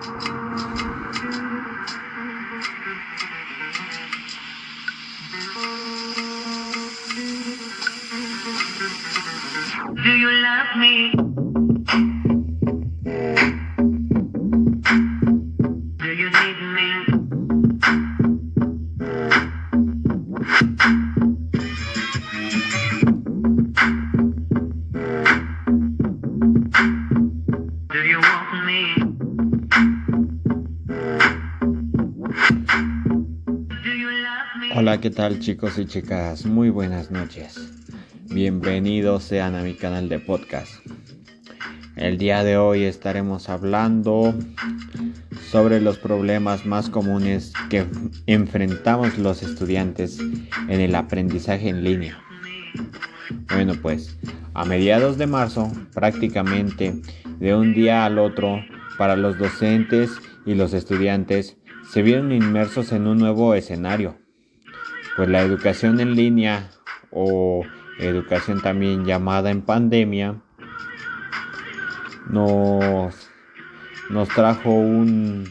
Do you love me? Hola, ¿qué tal chicos y chicas? Muy buenas noches. Bienvenidos sean a mi canal de podcast. El día de hoy estaremos hablando sobre los problemas más comunes que enfrentamos los estudiantes en el aprendizaje en línea. Bueno, pues a mediados de marzo, prácticamente de un día al otro, para los docentes y los estudiantes, se vieron inmersos en un nuevo escenario. Pues la educación en línea o educación también llamada en pandemia nos, nos trajo un,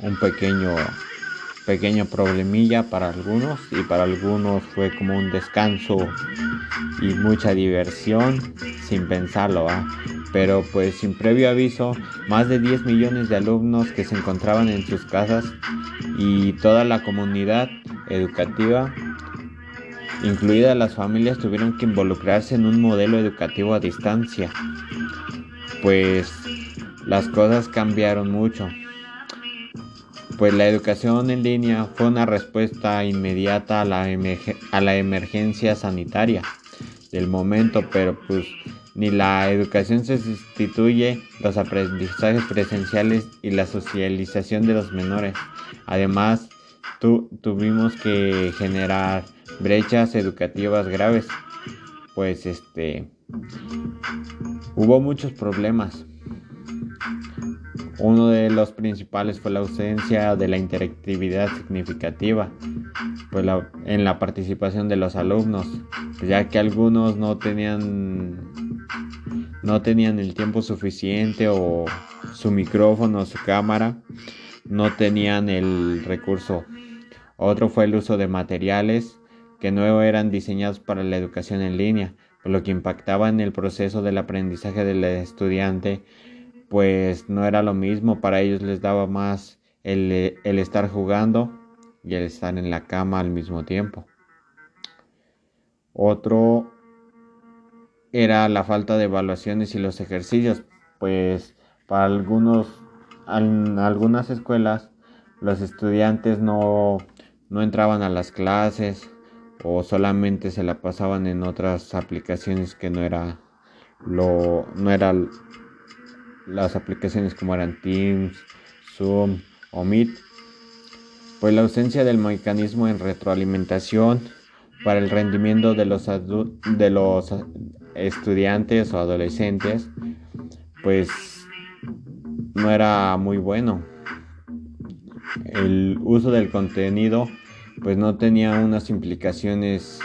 un pequeño pequeño problemilla para algunos y para algunos fue como un descanso y mucha diversión sin pensarlo pero pues sin previo aviso más de 10 millones de alumnos que se encontraban en sus casas y toda la comunidad educativa incluidas las familias tuvieron que involucrarse en un modelo educativo a distancia pues las cosas cambiaron mucho pues la educación en línea fue una respuesta inmediata a la, a la emergencia sanitaria del momento, pero pues ni la educación se sustituye los aprendizajes presenciales y la socialización de los menores. Además, tu- tuvimos que generar brechas educativas graves, pues este hubo muchos problemas. Uno de los principales fue la ausencia de la interactividad significativa pues en la participación de los alumnos, ya que algunos no tenían no tenían el tiempo suficiente o su micrófono o su cámara no tenían el recurso. Otro fue el uso de materiales que no eran diseñados para la educación en línea, por lo que impactaba en el proceso del aprendizaje del estudiante pues no era lo mismo, para ellos les daba más el, el estar jugando y el estar en la cama al mismo tiempo. Otro era la falta de evaluaciones y los ejercicios, pues para algunos, en algunas escuelas los estudiantes no, no entraban a las clases o solamente se la pasaban en otras aplicaciones que no era lo no era las aplicaciones como eran Teams, Zoom o Meet, pues la ausencia del mecanismo en retroalimentación para el rendimiento de los, de los estudiantes o adolescentes, pues no era muy bueno. El uso del contenido pues no tenía unas implicaciones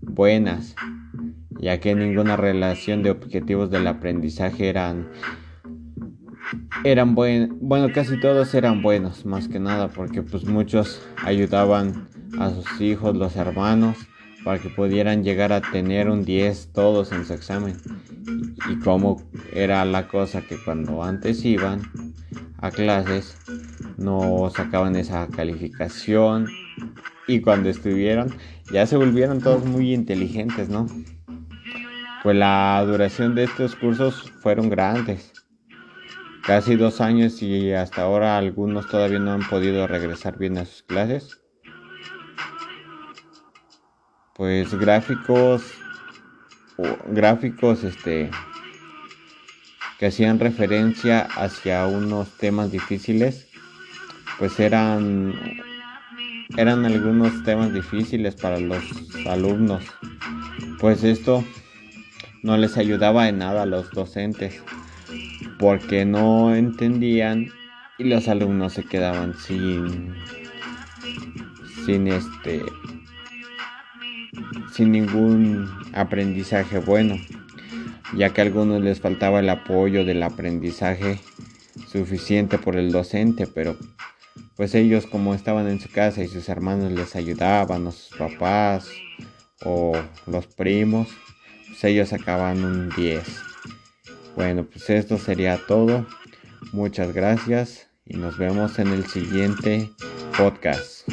buenas, ya que ninguna relación de objetivos del aprendizaje eran eran buen, bueno, casi todos eran buenos, más que nada, porque pues muchos ayudaban a sus hijos, los hermanos, para que pudieran llegar a tener un 10 todos en su examen. Y, como era la cosa que cuando antes iban a clases no sacaban esa calificación y cuando estuvieron ya se volvieron todos muy inteligentes, ¿no? Pues la duración de estos cursos fueron grandes casi dos años y hasta ahora algunos todavía no han podido regresar bien a sus clases. Pues gráficos, gráficos este, que hacían referencia hacia unos temas difíciles, pues eran, eran algunos temas difíciles para los alumnos. Pues esto no les ayudaba en nada a los docentes porque no entendían y los alumnos se quedaban sin sin este sin ningún aprendizaje bueno ya que a algunos les faltaba el apoyo del aprendizaje suficiente por el docente, pero pues ellos como estaban en su casa y sus hermanos les ayudaban, o sus papás o los primos, pues ellos sacaban un 10. Bueno, pues esto sería todo. Muchas gracias y nos vemos en el siguiente podcast.